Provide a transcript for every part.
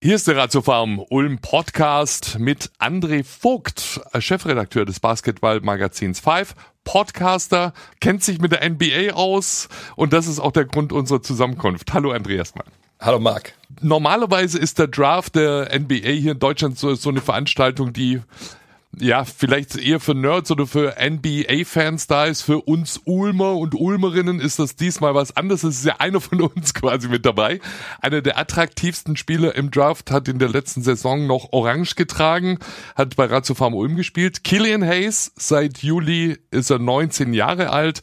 Hier ist der Ratiofarm Ulm Podcast mit André Vogt, Chefredakteur des Basketball-Magazins 5, Podcaster, kennt sich mit der NBA aus und das ist auch der Grund unserer Zusammenkunft. Hallo André erstmal. Hallo Marc. Normalerweise ist der Draft der NBA hier in Deutschland so, so eine Veranstaltung, die ja, vielleicht eher für Nerds oder für NBA-Fans da ist. Für uns Ulmer und Ulmerinnen ist das diesmal was anderes. Es ist ja einer von uns quasi mit dabei. Einer der attraktivsten Spieler im Draft hat in der letzten Saison noch Orange getragen, hat bei Ratio Farm Ulm gespielt. Killian Hayes, seit Juli ist er 19 Jahre alt.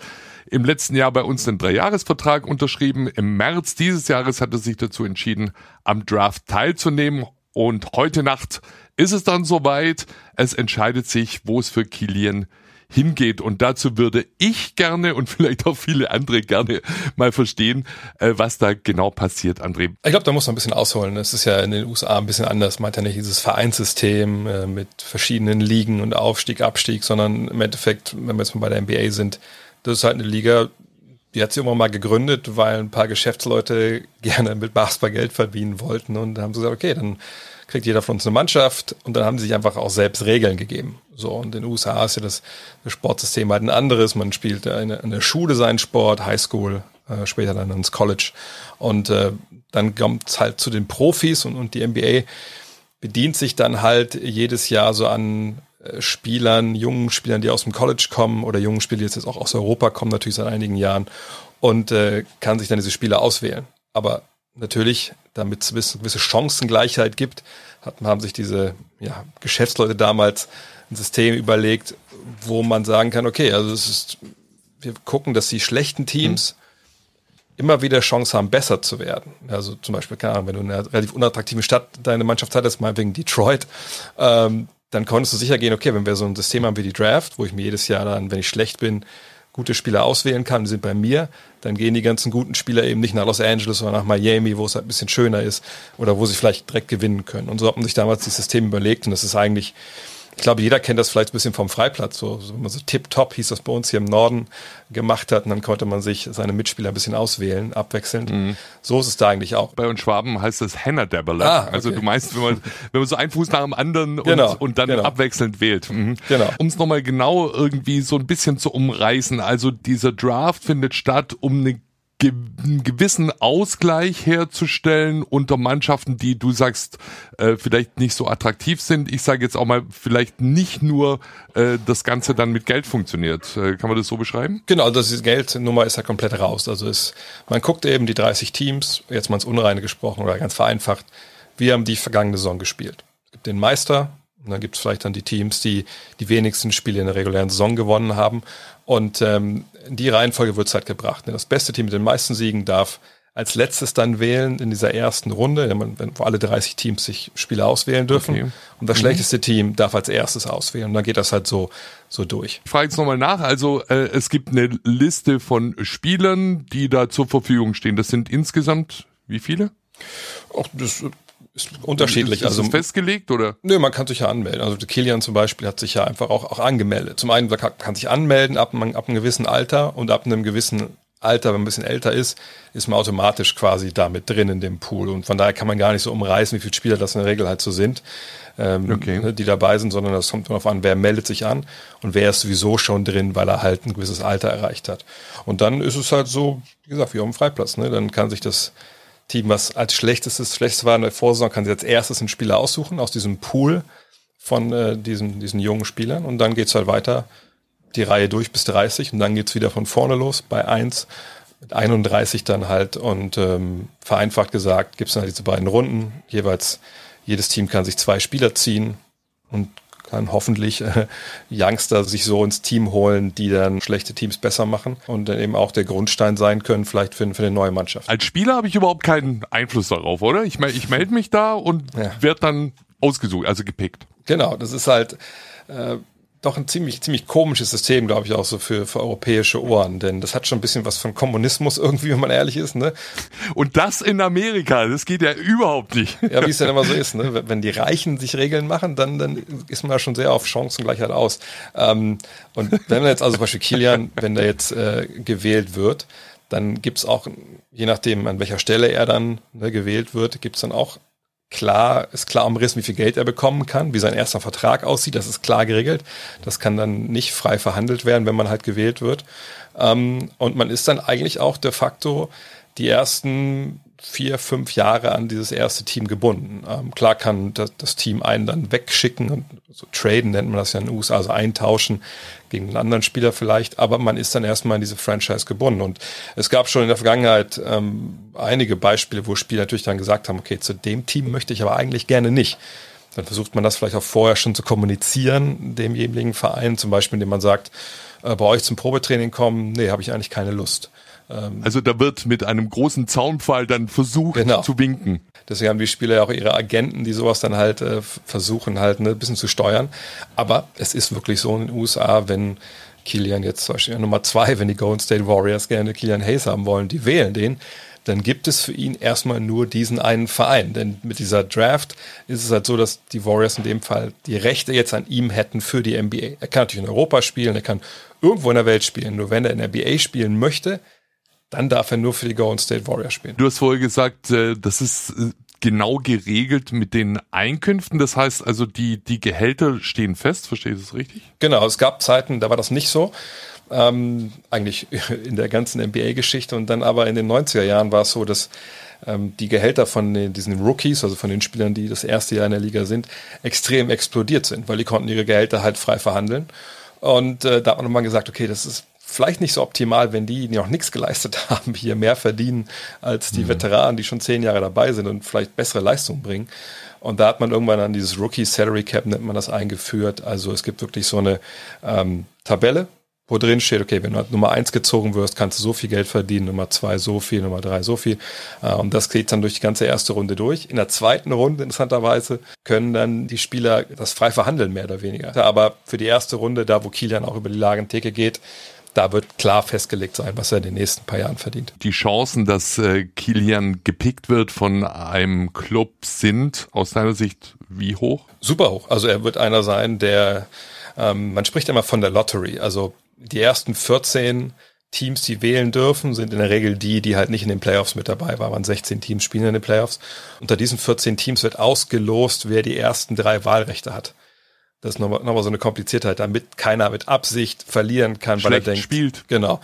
Im letzten Jahr bei uns einen Dreijahresvertrag unterschrieben. Im März dieses Jahres hat er sich dazu entschieden, am Draft teilzunehmen. Und heute Nacht ist es dann soweit. Es entscheidet sich, wo es für Kilian hingeht. Und dazu würde ich gerne und vielleicht auch viele andere gerne mal verstehen, äh, was da genau passiert, André. Ich glaube, da muss man ein bisschen ausholen. Es ist ja in den USA ein bisschen anders. Man hat ja nicht dieses Vereinssystem äh, mit verschiedenen Ligen und Aufstieg, Abstieg, sondern im Endeffekt, wenn wir jetzt mal bei der NBA sind, das ist halt eine Liga, die hat sich immer mal gegründet, weil ein paar Geschäftsleute gerne mit Basketball Geld verdienen wollten und haben gesagt, okay, dann kriegt jeder von uns eine Mannschaft und dann haben sie sich einfach auch selbst Regeln gegeben. So, und in den USA ist ja das, das Sportsystem halt ein anderes. Man spielt in der Schule seinen Sport, Highschool, äh, später dann ins College. Und äh, dann kommt es halt zu den Profis und, und die NBA bedient sich dann halt jedes Jahr so an äh, Spielern, jungen Spielern, die aus dem College kommen oder jungen Spieler, die jetzt auch aus Europa kommen, natürlich seit einigen Jahren und äh, kann sich dann diese Spieler auswählen. Aber natürlich, damit es eine gewisse Chancengleichheit gibt, hat, haben sich diese ja, Geschäftsleute damals ein System überlegt, wo man sagen kann, okay, also es ist, wir gucken, dass die schlechten Teams mhm. immer wieder Chance haben, besser zu werden. Also zum Beispiel, keine Ahnung, wenn du in einer relativ unattraktiven Stadt deine Mannschaft hattest, mal wegen Detroit, ähm, dann konntest du sicher gehen, okay, wenn wir so ein System haben wie die Draft, wo ich mir jedes Jahr dann, wenn ich schlecht bin, gute Spieler auswählen kann, sind bei mir, dann gehen die ganzen guten Spieler eben nicht nach Los Angeles oder nach Miami, wo es halt ein bisschen schöner ist oder wo sie vielleicht direkt gewinnen können. Und so hat man sich damals das System überlegt und das ist eigentlich ich glaube, jeder kennt das vielleicht ein bisschen vom Freiplatz. So, so, wenn man so Tip-Top hieß das bei uns hier im Norden gemacht hat und dann konnte man sich seine Mitspieler ein bisschen auswählen, abwechselnd. Mhm. So ist es da eigentlich auch. Bei uns Schwaben heißt das Henna. Ah, okay. Also du meinst, wenn man, wenn man so einen Fuß nach dem anderen genau, und, und dann genau. abwechselnd wählt. Mhm. Genau. Um es nochmal genau irgendwie so ein bisschen zu umreißen. Also dieser Draft findet statt, um eine einen gewissen Ausgleich herzustellen unter Mannschaften, die du sagst, äh, vielleicht nicht so attraktiv sind. Ich sage jetzt auch mal, vielleicht nicht nur äh, das Ganze dann mit Geld funktioniert. Äh, kann man das so beschreiben? Genau, also diese Geldnummer ist ja komplett raus. Also es, man guckt eben die 30 Teams, jetzt mal ins Unreine gesprochen oder ganz vereinfacht, wir haben die vergangene Saison gespielt. Es gibt den Meister, und dann gibt es vielleicht dann die Teams, die die wenigsten Spiele in der regulären Saison gewonnen haben. Und ähm, die Reihenfolge wird halt gebracht. Das beste Team mit den meisten Siegen darf als letztes dann wählen in dieser ersten Runde, wo alle 30 Teams sich Spieler auswählen dürfen. Okay. Und das mhm. schlechteste Team darf als erstes auswählen. Und dann geht das halt so, so durch. Ich frage jetzt nochmal nach. Also äh, es gibt eine Liste von Spielern, die da zur Verfügung stehen. Das sind insgesamt wie viele? Ach, das ist unterschiedlich. Ist, ist also festgelegt oder? Nö, man kann sich ja anmelden. Also Kilian zum Beispiel hat sich ja einfach auch, auch angemeldet. Zum einen man kann, kann sich anmelden ab, ab einem gewissen Alter und ab einem gewissen Alter, wenn man ein bisschen älter ist, ist man automatisch quasi da mit drin in dem Pool. Und von daher kann man gar nicht so umreißen, wie viele Spieler das in der Regel halt so sind, ähm, okay. Ne, die dabei sind, sondern das kommt darauf an, wer meldet sich an und wer ist sowieso schon drin, weil er halt ein gewisses Alter erreicht hat. Und dann ist es halt so, wie gesagt, wie auf dem Freiplatz. Ne? Dann kann sich das Team, was als schlechtestes, schlechtestes war in der Vorsaison, kann sich als erstes einen Spieler aussuchen aus diesem Pool von äh, diesen, diesen jungen Spielern. Und dann geht's halt weiter die Reihe durch bis 30 und dann geht's wieder von vorne los bei 1 mit 31 dann halt. Und ähm, vereinfacht gesagt gibt's dann halt diese beiden Runden. Jeweils jedes Team kann sich zwei Spieler ziehen und kann hoffentlich äh, Youngster sich so ins Team holen, die dann schlechte Teams besser machen und dann eben auch der Grundstein sein können, vielleicht für, für eine neue Mannschaft. Als Spieler habe ich überhaupt keinen Einfluss darauf, oder? Ich, ich melde mich da und ja. werde dann ausgesucht, also gepickt. Genau, das ist halt, äh, doch ein ziemlich, ziemlich komisches System, glaube ich, auch so für, für europäische Ohren. Denn das hat schon ein bisschen was von Kommunismus irgendwie, wenn man ehrlich ist. Ne? Und das in Amerika, das geht ja überhaupt nicht. Ja, wie es dann immer so ist. Ne? Wenn die Reichen sich Regeln machen, dann, dann ist man ja schon sehr auf Chancengleichheit aus. Ähm, und wenn man jetzt also zum Beispiel Kilian, wenn der jetzt äh, gewählt wird, dann gibt's auch, je nachdem an welcher Stelle er dann ne, gewählt wird, gibt's dann auch klar, ist klar umrissen, wie viel Geld er bekommen kann, wie sein erster Vertrag aussieht, das ist klar geregelt. Das kann dann nicht frei verhandelt werden, wenn man halt gewählt wird. Ähm, und man ist dann eigentlich auch de facto die ersten vier, fünf Jahre an dieses erste Team gebunden. Ähm, klar kann das, das, Team einen dann wegschicken und so traden nennt man das ja in den USA, also eintauschen gegen einen anderen Spieler vielleicht, aber man ist dann erstmal in diese Franchise gebunden. Und es gab schon in der Vergangenheit ähm, einige Beispiele, wo Spieler natürlich dann gesagt haben, okay, zu dem Team möchte ich aber eigentlich gerne nicht. Dann versucht man das vielleicht auch vorher schon zu kommunizieren, dem jeweiligen Verein, zum Beispiel, indem man sagt, äh, bei euch zum Probetraining kommen, nee, habe ich eigentlich keine Lust. Ähm, also da wird mit einem großen Zaunpfahl dann versucht genau. zu winken. Deswegen haben die Spieler ja auch ihre Agenten, die sowas dann halt äh, versuchen halt ne, ein bisschen zu steuern. Aber es ist wirklich so in den USA, wenn Kilian jetzt zum Beispiel Nummer zwei, wenn die Golden State Warriors gerne Kilian Hayes haben wollen, die wählen den, dann gibt es für ihn erstmal nur diesen einen Verein. Denn mit dieser Draft ist es halt so, dass die Warriors in dem Fall die Rechte jetzt an ihm hätten für die NBA. Er kann natürlich in Europa spielen, er kann irgendwo in der Welt spielen. Nur wenn er in der NBA spielen möchte, dann darf er nur für die Golden State Warriors spielen. Du hast vorher gesagt, äh, das ist äh, genau geregelt mit den Einkünften. Das heißt also, die, die Gehälter stehen fest, verstehe ich das richtig? Genau, es gab Zeiten, da war das nicht so. Ähm, eigentlich in der ganzen NBA-Geschichte und dann aber in den 90er Jahren war es so, dass ähm, die Gehälter von den, diesen Rookies, also von den Spielern, die das erste Jahr in der Liga sind, extrem explodiert sind, weil die konnten ihre Gehälter halt frei verhandeln. Und äh, da hat man nochmal gesagt, okay, das ist vielleicht nicht so optimal, wenn die, die noch nichts geleistet haben, hier mehr verdienen als die mhm. Veteranen, die schon zehn Jahre dabei sind und vielleicht bessere Leistungen bringen. Und da hat man irgendwann dann dieses Rookie Salary Cap, nennt man das, eingeführt. Also es gibt wirklich so eine ähm, Tabelle, wo drin steht, okay, wenn du halt Nummer eins gezogen wirst, kannst du so viel Geld verdienen, Nummer zwei so viel, Nummer drei so viel. Äh, und das geht dann durch die ganze erste Runde durch. In der zweiten Runde, interessanterweise, können dann die Spieler das frei verhandeln, mehr oder weniger. Aber für die erste Runde, da wo Kilian auch über die Lagentheke geht, da wird klar festgelegt sein, was er in den nächsten paar Jahren verdient. Die Chancen, dass äh, Kilian gepickt wird von einem Club sind aus deiner Sicht wie hoch? Super hoch. Also er wird einer sein, der, ähm, man spricht immer von der Lottery. Also die ersten 14 Teams, die wählen dürfen, sind in der Regel die, die halt nicht in den Playoffs mit dabei waren. 16 Teams spielen in den Playoffs. Unter diesen 14 Teams wird ausgelost, wer die ersten drei Wahlrechte hat. Das ist nochmal, nochmal so eine Kompliziertheit, damit keiner mit Absicht verlieren kann, Schlecht weil er denkt. spielt. Genau.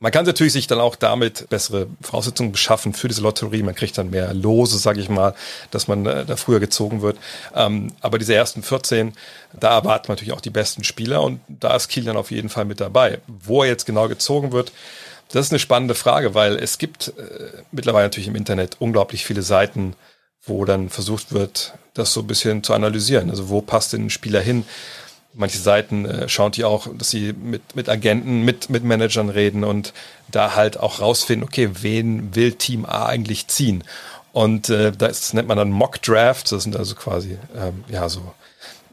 Man kann natürlich sich dann auch damit bessere Voraussetzungen beschaffen für diese Lotterie. Man kriegt dann mehr Lose, sage ich mal, dass man äh, da früher gezogen wird. Ähm, aber diese ersten 14, da erwartet man natürlich auch die besten Spieler und da ist Kilian auf jeden Fall mit dabei. Wo er jetzt genau gezogen wird, das ist eine spannende Frage, weil es gibt äh, mittlerweile natürlich im Internet unglaublich viele Seiten, wo dann versucht wird, das so ein bisschen zu analysieren. Also wo passt denn ein Spieler hin? Manche Seiten äh, schauen die auch, dass sie mit, mit Agenten, mit, mit Managern reden und da halt auch rausfinden, okay, wen will Team A eigentlich ziehen? Und äh, das nennt man dann Mock Drafts, das sind also quasi, ähm, ja, so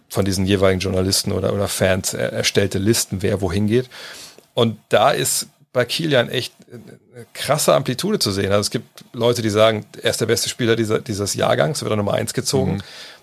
von diesen jeweiligen Journalisten oder, oder Fans erstellte Listen, wer wohin geht. Und da ist bei Kilian echt eine krasse Amplitude zu sehen. Also es gibt Leute, die sagen, er ist der beste Spieler dieser, dieses Jahrgangs, wird er Nummer eins gezogen. Mhm.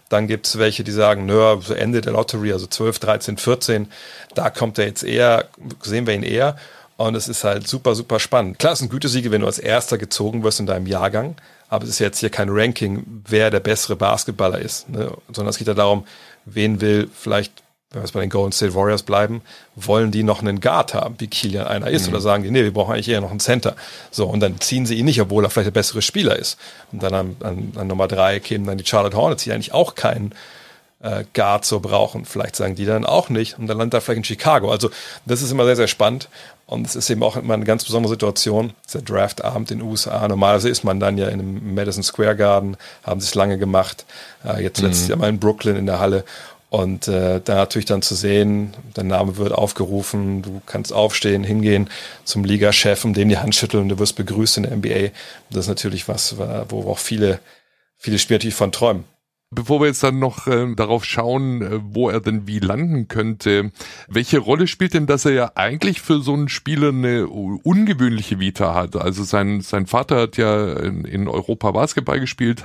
Dann gibt es welche, die sagen, nö, so Ende der Lottery, also 12, 13, 14, da kommt er jetzt eher, sehen wir ihn eher. Und es ist halt super, super spannend. Klar, es ist ein Gütesiege, wenn du als Erster gezogen wirst in deinem Jahrgang. Aber es ist jetzt hier kein Ranking, wer der bessere Basketballer ist. Ne? Sondern es geht ja darum, wen will vielleicht wenn wir jetzt bei den Golden State Warriors bleiben, wollen die noch einen Guard haben, wie Kilian einer ist, mhm. oder sagen die, nee, wir brauchen eigentlich eher noch einen Center. So, und dann ziehen sie ihn nicht, obwohl er vielleicht der bessere Spieler ist. Und dann an, an, an Nummer drei kämen dann die Charlotte Hornets, die eigentlich auch keinen äh, Guard so brauchen. Vielleicht sagen die dann auch nicht. Und dann landet er vielleicht in Chicago. Also, das ist immer sehr, sehr spannend. Und es ist eben auch immer eine ganz besondere Situation. Der Draftabend in den USA. Normalerweise ist man dann ja in einem Madison Square Garden, haben sie es lange gemacht. Äh, jetzt letztes mhm. Jahr mal in Brooklyn in der Halle. Und äh, da natürlich dann zu sehen, dein Name wird aufgerufen, du kannst aufstehen, hingehen zum Ligachef, um dem die Hand schütteln und du wirst begrüßt in der NBA. Das ist natürlich was, wo auch viele, viele Spieler natürlich von träumen. Bevor wir jetzt dann noch äh, darauf schauen, äh, wo er denn wie landen könnte, welche Rolle spielt denn, dass er ja eigentlich für so einen Spieler eine ungewöhnliche Vita hat? Also sein, sein Vater hat ja in, in Europa Basketball gespielt,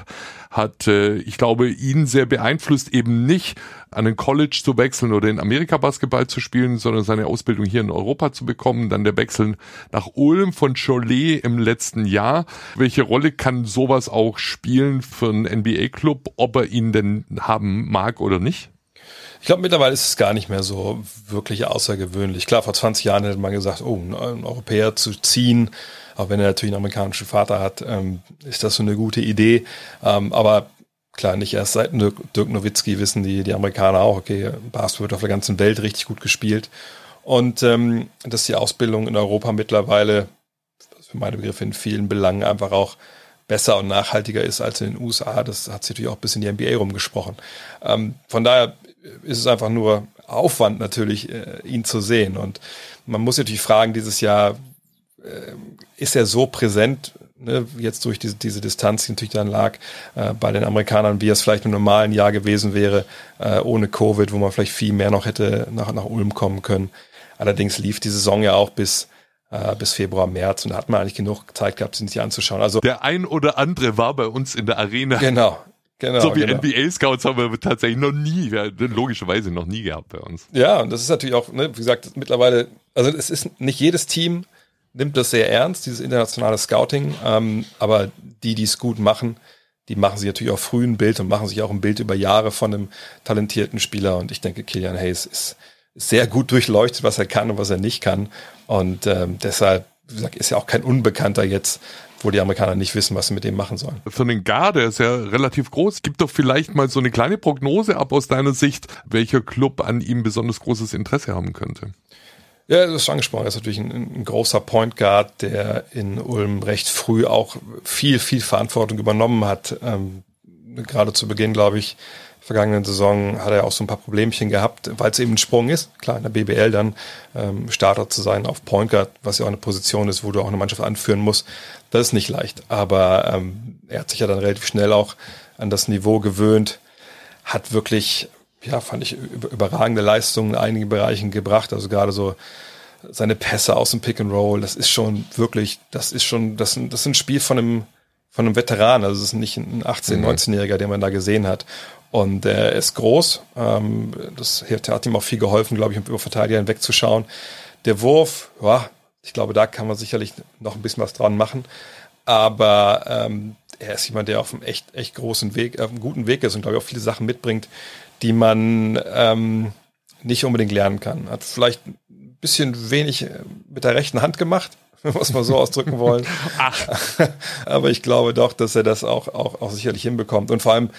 hat, äh, ich glaube, ihn sehr beeinflusst, eben nicht an ein College zu wechseln oder in Amerika Basketball zu spielen, sondern seine Ausbildung hier in Europa zu bekommen. Dann der Wechsel nach Ulm von Cholet im letzten Jahr. Welche Rolle kann sowas auch spielen für einen NBA-Club, ob er ihn denn haben mag oder nicht? Ich glaube, mittlerweile ist es gar nicht mehr so wirklich außergewöhnlich. Klar, vor 20 Jahren hätte man gesagt, oh, einen Europäer zu ziehen, auch wenn er natürlich einen amerikanischen Vater hat, ähm, ist das so eine gute Idee. Ähm, aber klar, nicht erst seit Dirk Nowitzki wissen die, die Amerikaner auch, okay, Basketball wird auf der ganzen Welt richtig gut gespielt. Und ähm, dass die Ausbildung in Europa mittlerweile, für meine Begriffe in vielen Belangen einfach auch besser und nachhaltiger ist als in den USA. Das hat sich natürlich auch bis in die NBA rumgesprochen. Ähm, von daher ist es einfach nur Aufwand natürlich, äh, ihn zu sehen. Und man muss natürlich fragen, dieses Jahr, äh, ist er so präsent, ne, jetzt durch diese, diese Distanz, die natürlich dann lag, äh, bei den Amerikanern, wie es vielleicht im normalen Jahr gewesen wäre, äh, ohne Covid, wo man vielleicht viel mehr noch hätte nach, nach Ulm kommen können. Allerdings lief die Saison ja auch bis äh, bis Februar, März und da hat man eigentlich genug Zeit gehabt, sich anzuschauen. Also der ein oder andere war bei uns in der Arena. Genau, Genau, so wie genau. NBA-Scouts haben wir tatsächlich noch nie, logischerweise noch nie gehabt bei uns. Ja, und das ist natürlich auch, ne, wie gesagt, mittlerweile, also es ist nicht jedes Team nimmt das sehr ernst, dieses internationale Scouting, ähm, aber die, die es gut machen, die machen sich natürlich auch früh ein Bild und machen sich auch ein Bild über Jahre von einem talentierten Spieler und ich denke, Killian Hayes ist sehr gut durchleuchtet, was er kann und was er nicht kann und ähm, deshalb, gesagt, ist ja auch kein Unbekannter jetzt wo die Amerikaner nicht wissen, was sie mit dem machen sollen. Für den Gar, der ist ja relativ groß. Gibt doch vielleicht mal so eine kleine Prognose ab aus deiner Sicht, welcher Club an ihm besonders großes Interesse haben könnte. Ja, das ist schon angesprochen. Er ist natürlich ein, ein, großer Point Guard, der in Ulm recht früh auch viel, viel Verantwortung übernommen hat. Ähm, gerade zu Beginn, glaube ich, vergangenen Saison hat er auch so ein paar Problemchen gehabt, weil es eben ein Sprung ist, klar, in der BBL dann ähm, Starter zu sein auf Point Guard, was ja auch eine Position ist, wo du auch eine Mannschaft anführen musst. Das ist nicht leicht. Aber ähm, er hat sich ja dann relativ schnell auch an das Niveau gewöhnt, hat wirklich, ja, fand ich, überragende Leistungen in einigen Bereichen gebracht. Also gerade so seine Pässe aus dem Pick and Roll, das ist schon wirklich, das ist schon, das, das ist ein Spiel von einem, von einem Veteran. Also es ist nicht ein 18-, mhm. 19-Jähriger, den man da gesehen hat. Und er ist groß. Ähm, das hat ihm auch viel geholfen, glaube ich, um über Verteidiger hinwegzuschauen. Der Wurf, ja, ich glaube, da kann man sicherlich noch ein bisschen was dran machen. Aber ähm, er ist jemand, der auf einem echt, echt großen Weg, auf einem guten Weg ist und glaube ich auch viele Sachen mitbringt, die man ähm, nicht unbedingt lernen kann. Hat vielleicht ein bisschen wenig mit der rechten Hand gemacht, wenn wir es mal so ausdrücken wollen. Ach. Aber ich glaube doch, dass er das auch, auch, auch sicherlich hinbekommt. Und vor allem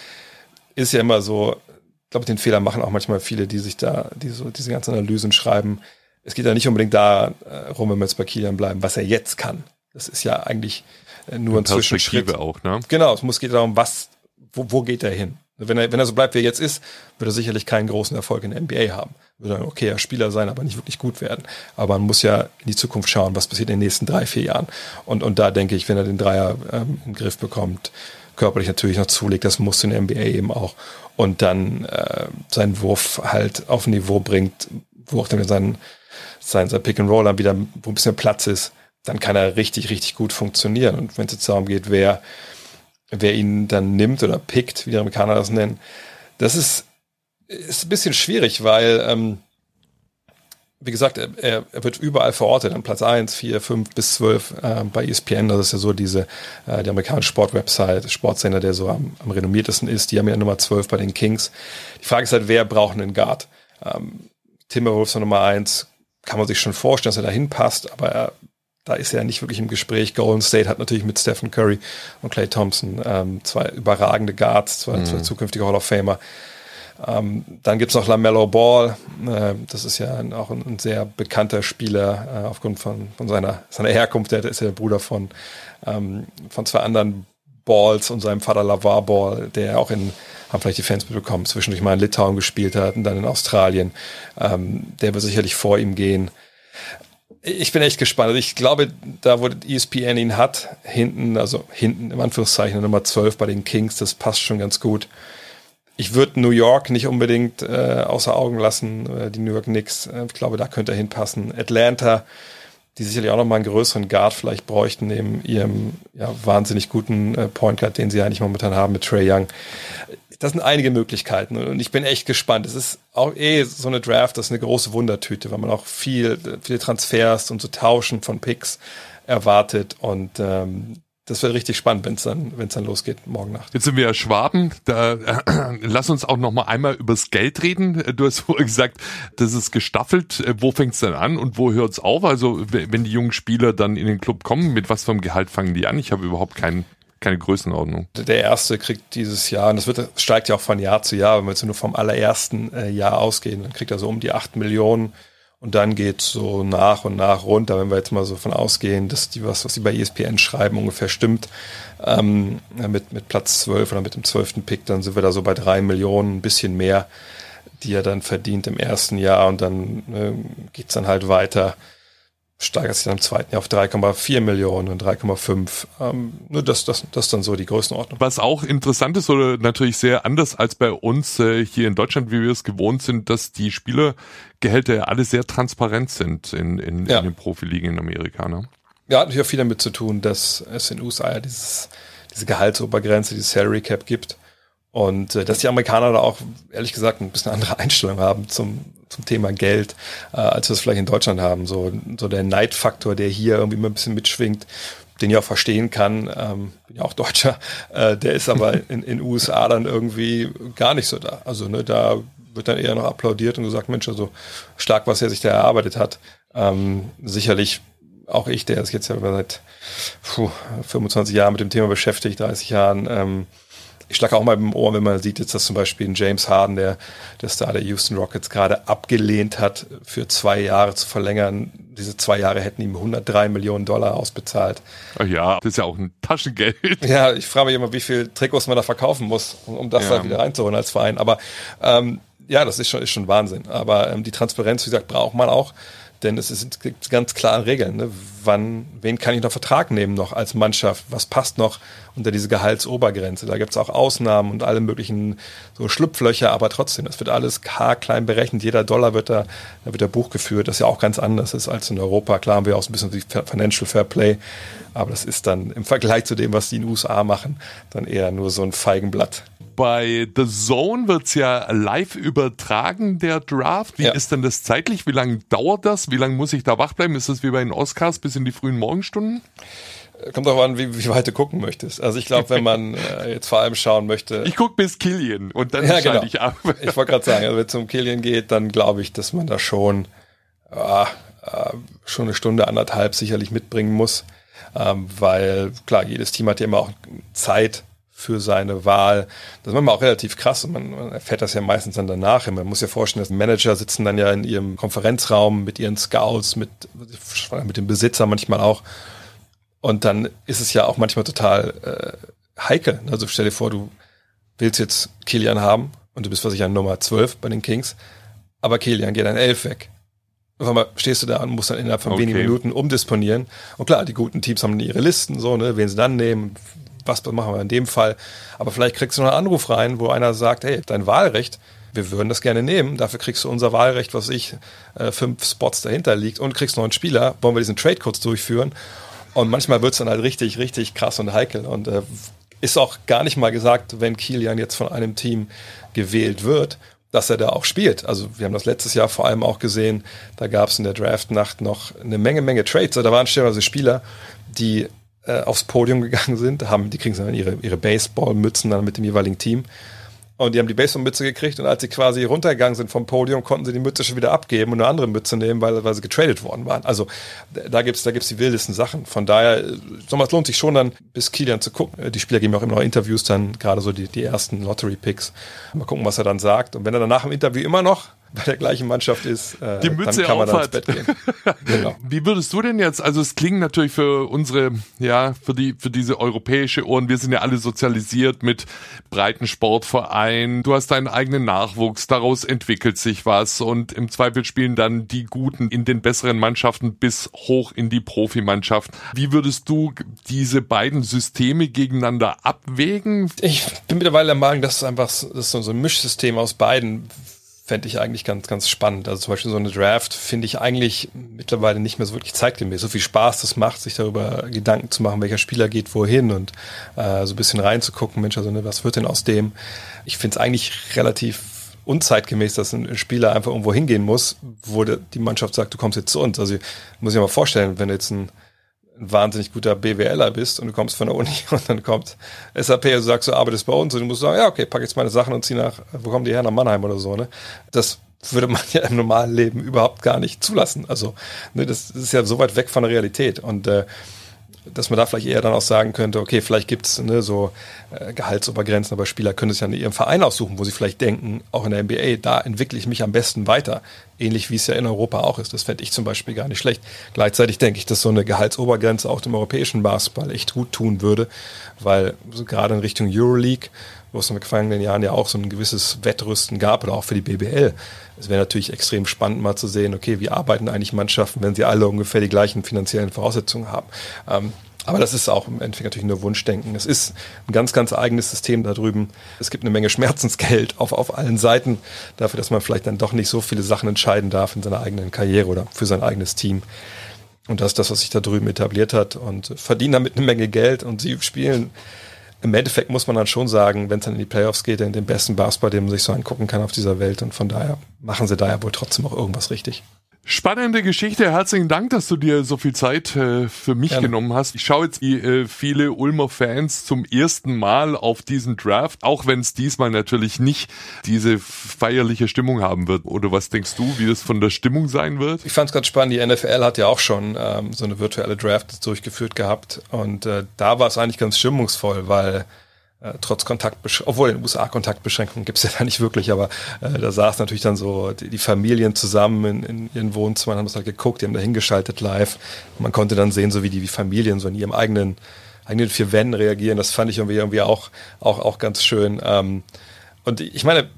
ist ja immer so, ich glaube, den Fehler machen auch manchmal viele, die sich da, die so diese ganzen Analysen schreiben es geht ja nicht unbedingt darum, wenn wir jetzt bei Kilian bleiben, was er jetzt kann. Das ist ja eigentlich äh, nur ein Zwischenschritt. auch, ne? Genau, es muss geht darum, was, wo, wo geht er hin? Wenn er, wenn er so bleibt, wie er jetzt ist, wird er sicherlich keinen großen Erfolg in der NBA haben. Würde ein okayer Spieler sein, aber nicht wirklich gut werden. Aber man muss ja in die Zukunft schauen, was passiert in den nächsten drei, vier Jahren. Und, und da denke ich, wenn er den Dreier ähm, in den Griff bekommt, körperlich natürlich noch zulegt, das muss in der NBA eben auch. Und dann äh, seinen Wurf halt auf ein Niveau bringt, wo auch dann seinen sein, sein Pick and Roll dann wieder, wo ein bisschen Platz ist, dann kann er richtig, richtig gut funktionieren. Und wenn es jetzt darum geht, wer, wer ihn dann nimmt oder pickt, wie die Amerikaner das nennen, das ist, ist ein bisschen schwierig, weil, ähm, wie gesagt, er, er wird überall verortet, an Platz 1, 4, 5 bis 12 äh, bei ESPN, das ist ja so diese, äh, die amerikanische Sportwebsite, Sportsender, der so am, am renommiertesten ist, die haben ja Nummer 12 bei den Kings. Die Frage ist halt, wer braucht einen Guard? Ähm, Timberwolves Nummer 1, kann man sich schon vorstellen, dass er dahin passt, aber er, da ist er nicht wirklich im Gespräch. Golden State hat natürlich mit Stephen Curry und Clay Thompson ähm, zwei überragende Guards, zwei, mhm. zwei zukünftige Hall of Famer. Ähm, dann gibt's noch LaMelo Ball. Äh, das ist ja auch ein, ein sehr bekannter Spieler äh, aufgrund von, von seiner, seiner Herkunft. Der ist ja der Bruder von, ähm, von zwei anderen Balls und seinem Vater Lavar Ball, der auch in haben vielleicht die Fans mitbekommen, zwischendurch mal in Litauen gespielt hat und dann in Australien. Ähm, der wird sicherlich vor ihm gehen. Ich bin echt gespannt. Also ich glaube, da wo ESPN ihn hat, hinten, also hinten im Anführungszeichen Nummer 12 bei den Kings, das passt schon ganz gut. ich würde New York nicht unbedingt äh, außer Augen lassen, äh, die New York Knicks. Äh, ich glaube, da könnte er hinpassen. Atlanta, die sicherlich auch nochmal einen größeren Guard vielleicht bräuchten, neben ihrem ja, wahnsinnig guten äh, Point Guard, den sie eigentlich momentan haben mit Trey Young. Das sind einige Möglichkeiten und ich bin echt gespannt. Es ist auch eh so eine Draft, das ist eine große Wundertüte, weil man auch viel, viele Transfers und so Tauschen von Picks erwartet und ähm, das wird richtig spannend, wenn es dann, wenn es dann losgeht morgen Nacht. Jetzt sind wir ja Schwaben. Da äh, lass uns auch noch mal einmal übers Geld reden. Du hast vorher gesagt, das ist gestaffelt. Wo fängt es denn an und wo hört es auf? Also wenn die jungen Spieler dann in den Club kommen, mit was für einem Gehalt fangen die an? Ich habe überhaupt keinen keine Größenordnung. Der erste kriegt dieses Jahr, und das wird, steigt ja auch von Jahr zu Jahr, wenn wir jetzt nur vom allerersten äh, Jahr ausgehen, dann kriegt er so um die acht Millionen und dann geht so nach und nach runter, wenn wir jetzt mal so von ausgehen, dass die was, was sie bei ESPN schreiben, ungefähr stimmt. Ähm, mit, mit Platz 12 oder mit dem zwölften Pick, dann sind wir da so bei drei Millionen, ein bisschen mehr, die er dann verdient im ersten Jahr und dann äh, geht's dann halt weiter steigert sich dann im zweiten Jahr auf 3,4 Millionen und 3,5. Ähm, nur das, das, das ist dann so die Größenordnung. Was auch interessant ist oder natürlich sehr anders als bei uns äh, hier in Deutschland, wie wir es gewohnt sind, dass die Spielergehälter ja alle sehr transparent sind in, in, ja. in den Profiligen in Amerika. Ne? Ja, hat natürlich auch viel damit zu tun, dass es in den USA ja dieses, diese Gehaltsobergrenze, diese Salary Cap gibt. Und äh, dass die Amerikaner da auch, ehrlich gesagt, ein bisschen andere Einstellung haben zum, zum Thema Geld, äh, als wir es vielleicht in Deutschland haben. So, so der Neidfaktor, der hier irgendwie immer ein bisschen mitschwingt, den ich auch verstehen kann, ähm, bin ja auch Deutscher, äh, der ist aber in den USA dann irgendwie gar nicht so da. Also ne, da wird dann eher noch applaudiert und gesagt, Mensch, also stark, was er sich da erarbeitet hat. Ähm, sicherlich auch ich, der ist jetzt ja seit puh, 25 Jahren mit dem Thema beschäftigt, 30 Jahren, ähm, ich schlage auch mal im Ohr, wenn man sieht jetzt, dass zum Beispiel ein James Harden, der, der Star der Houston Rockets, gerade abgelehnt hat, für zwei Jahre zu verlängern. Diese zwei Jahre hätten ihm 103 Millionen Dollar ausbezahlt. Ach ja, das ist ja auch ein Taschengeld. Ja, ich frage mich immer, wie viel Trikots man da verkaufen muss, um, das ja. da wieder reinzuholen als Verein. Aber ähm, ja, das ist schon, ist schon Wahnsinn. Aber ähm, die Transparenz, wie gesagt, braucht man auch. Denn es sind ganz klare Regeln. Ne? Wann, wen kann ich noch Vertrag nehmen noch als Mannschaft? Was passt noch unter diese Gehaltsobergrenze? Da gibt es auch Ausnahmen und alle möglichen so Schlupflöcher, aber trotzdem, das wird alles haarklein berechnet. Jeder Dollar wird da, da wird der Buch geführt, das ja auch ganz anders ist als in Europa. Klar haben wir auch so ein bisschen die Financial Fair Play, aber das ist dann im Vergleich zu dem, was die in den USA machen, dann eher nur so ein Feigenblatt bei The Zone wird's ja live übertragen, der Draft. Wie ja. ist denn das zeitlich? Wie lange dauert das? Wie lange muss ich da wach bleiben? Ist das wie bei den Oscars bis in die frühen Morgenstunden? Kommt darauf an, wie, wie weit du gucken möchtest. Also ich glaube, wenn man äh, jetzt vor allem schauen möchte. Ich gucke bis Killian und dann ja, genau. ich ab. ich wollte gerade sagen, also wenn es um Killian geht, dann glaube ich, dass man da schon, äh, äh, schon eine Stunde, anderthalb sicherlich mitbringen muss. Ähm, weil klar, jedes Team hat ja immer auch Zeit, für seine Wahl. Das ist manchmal auch relativ krass und man, man erfährt das ja meistens dann danach. Man muss ja vorstellen, dass Manager sitzen dann ja in ihrem Konferenzraum mit ihren Scouts, mit, mit dem Besitzer manchmal auch. Und dann ist es ja auch manchmal total äh, heikel. Also stell dir vor, du willst jetzt Kilian haben und du bist an Nummer 12 bei den Kings, aber Kilian geht an 11 weg. Auf einmal stehst du da und musst dann innerhalb von okay. wenigen Minuten umdisponieren. Und klar, die guten Teams haben ihre Listen, so, ne, wen sie dann nehmen, was machen wir in dem Fall? Aber vielleicht kriegst du noch einen Anruf rein, wo einer sagt, hey, dein Wahlrecht, wir würden das gerne nehmen, dafür kriegst du unser Wahlrecht, was ich, äh, fünf Spots dahinter liegt und kriegst noch einen Spieler, wollen wir diesen Trade kurz durchführen. Und manchmal wird es dann halt richtig, richtig krass und heikel. Und äh, ist auch gar nicht mal gesagt, wenn Kilian jetzt von einem Team gewählt wird, dass er da auch spielt. Also wir haben das letztes Jahr vor allem auch gesehen, da gab es in der Draftnacht noch eine Menge, Menge Trades. Da waren stellenweise Spieler, die äh, aufs Podium gegangen sind. Haben, die kriegen dann ihre, ihre Baseballmützen dann mit dem jeweiligen Team. Und die haben die Baseballmütze gekriegt und als sie quasi runtergegangen sind vom Podium, konnten sie die Mütze schon wieder abgeben und eine andere Mütze nehmen, weil, weil sie getradet worden waren. Also da gibt's da gibt's die wildesten Sachen. Von daher, es lohnt sich schon dann, bis Kilian zu gucken. Die Spieler geben auch immer noch Interviews dann, gerade so die, die ersten Lottery-Picks. Mal gucken, was er dann sagt. Und wenn er danach im Interview immer noch bei der gleichen Mannschaft ist, äh, die Mütze dann kann man dann ins Bett gehen. genau. Wie würdest du denn jetzt, also es klingt natürlich für unsere, ja, für die, für diese europäische Ohren, wir sind ja alle sozialisiert mit breiten Sportvereinen, du hast deinen eigenen Nachwuchs, daraus entwickelt sich was und im Zweifel spielen dann die Guten in den besseren Mannschaften bis hoch in die Profimannschaft. Wie würdest du diese beiden Systeme gegeneinander abwägen? Ich bin mittlerweile der Meinung, dass es einfach das ist so ein Mischsystem aus beiden fände ich eigentlich ganz, ganz spannend. Also zum Beispiel so eine Draft finde ich eigentlich mittlerweile nicht mehr so wirklich zeitgemäß. So viel Spaß das macht, sich darüber Gedanken zu machen, welcher Spieler geht wohin und äh, so ein bisschen reinzugucken, Mensch, also ne, was wird denn aus dem? Ich finde es eigentlich relativ unzeitgemäß, dass ein Spieler einfach irgendwo hingehen muss, wo die Mannschaft sagt, du kommst jetzt zu uns. Also muss ich mir mal vorstellen, wenn jetzt ein ein wahnsinnig guter BWLer bist und du kommst von der Uni und dann kommt SAP und du sagst, du arbeitest bei uns und du musst sagen, ja, okay, pack jetzt meine Sachen und zieh nach, wo kommen die her, nach Mannheim oder so, ne? Das würde man ja im normalen Leben überhaupt gar nicht zulassen. Also, ne, das, ist ja so weit weg von der Realität und äh, dass man da vielleicht eher dann auch sagen könnte, okay, vielleicht gibt's ne, so äh, Gehaltsobergrenzen, aber Spieler können sich dann ihren Verein aussuchen, wo sie vielleicht denken, auch in der NBA, da entwickle ich mich am besten weiter. Ähnlich wie es ja in Europa auch ist. Das fände ich zum Beispiel gar nicht schlecht. Gleichzeitig denke ich, dass so eine Gehaltsobergrenze auch dem europäischen Basketball echt gut tun würde, weil so gerade in Richtung Euroleague wo es in den vergangenen Jahren ja auch so ein gewisses Wettrüsten gab oder auch für die BBL. Es wäre natürlich extrem spannend mal zu sehen, okay, wie arbeiten eigentlich Mannschaften, wenn sie alle ungefähr die gleichen finanziellen Voraussetzungen haben. Ähm, aber das ist auch im Endeffekt natürlich nur Wunschdenken. Es ist ein ganz, ganz eigenes System da drüben. Es gibt eine Menge Schmerzensgeld auf, auf allen Seiten dafür, dass man vielleicht dann doch nicht so viele Sachen entscheiden darf in seiner eigenen Karriere oder für sein eigenes Team. Und das ist das, was sich da drüben etabliert hat und verdienen damit eine Menge Geld und sie spielen im Endeffekt muss man dann schon sagen, wenn es dann in die Playoffs geht, in den besten Basketball, den man sich so angucken kann auf dieser Welt. Und von daher machen sie da ja wohl trotzdem auch irgendwas richtig. Spannende Geschichte. Herzlichen Dank, dass du dir so viel Zeit äh, für mich Gerne. genommen hast. Ich schaue jetzt wie äh, viele Ulmer Fans zum ersten Mal auf diesen Draft, auch wenn es diesmal natürlich nicht diese feierliche Stimmung haben wird. Oder was denkst du, wie das von der Stimmung sein wird? Ich fand es ganz spannend. Die NFL hat ja auch schon ähm, so eine virtuelle Draft durchgeführt gehabt und äh, da war es eigentlich ganz stimmungsvoll, weil äh, trotz Kontaktbeschränkungen, obwohl in den USA Kontaktbeschränkungen gibt's ja da nicht wirklich, aber äh, da saßen natürlich dann so die, die Familien zusammen in, in ihren Wohnzimmern, haben es halt geguckt, die haben da hingeschaltet live. Und man konnte dann sehen, so wie die, die Familien so in ihrem eigenen, eigenen vier Wänden reagieren. Das fand ich irgendwie, irgendwie auch, auch, auch ganz schön. Ähm, und ich meine,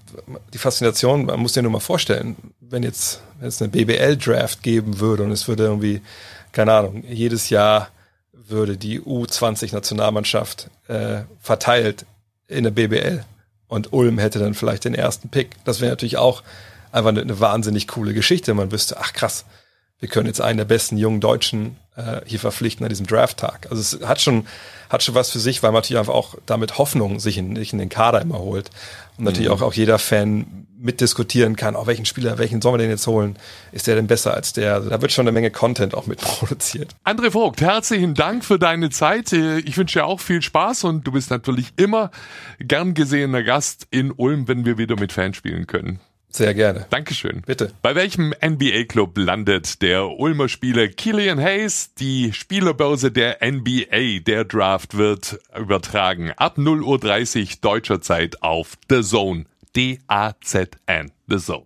die Faszination, man muss dir nur mal vorstellen, wenn jetzt, wenn es eine BBL-Draft geben würde und es würde irgendwie, keine Ahnung, jedes Jahr würde die U20-Nationalmannschaft äh, verteilt in der BBL und Ulm hätte dann vielleicht den ersten Pick. Das wäre natürlich auch einfach eine, eine, wahnsinnig coole Geschichte. Man wüsste, ach krass, wir können jetzt einen der besten jungen Deutschen äh, hier verpflichten an diesem Draft-Tag. Also es hat schon, hat schon was für sich, weil man natürlich einfach auch damit Hoffnung sich in, in den Kader immer holt. Und natürlich mhm. auch, auch jeder Fan mitdiskutieren kann, auch welchen Spieler, welchen sollen wir denn jetzt holen? Ist der denn besser als der? Also da wird schon eine Menge Content auch mitproduziert. André Vogt, herzlichen Dank für deine Zeit. Ich wünsche dir auch viel Spaß und du bist natürlich immer gern gesehener Gast in Ulm, wenn wir wieder mit Fans spielen können. Sehr gerne. Dankeschön. Bitte. Bei welchem NBA-Club landet der Ulmer Spieler Killian Hayes? Die Spielerbörse der NBA, der Draft wird übertragen ab 0.30 Uhr deutscher Zeit auf The Zone. D-A-Z-N, The Zone.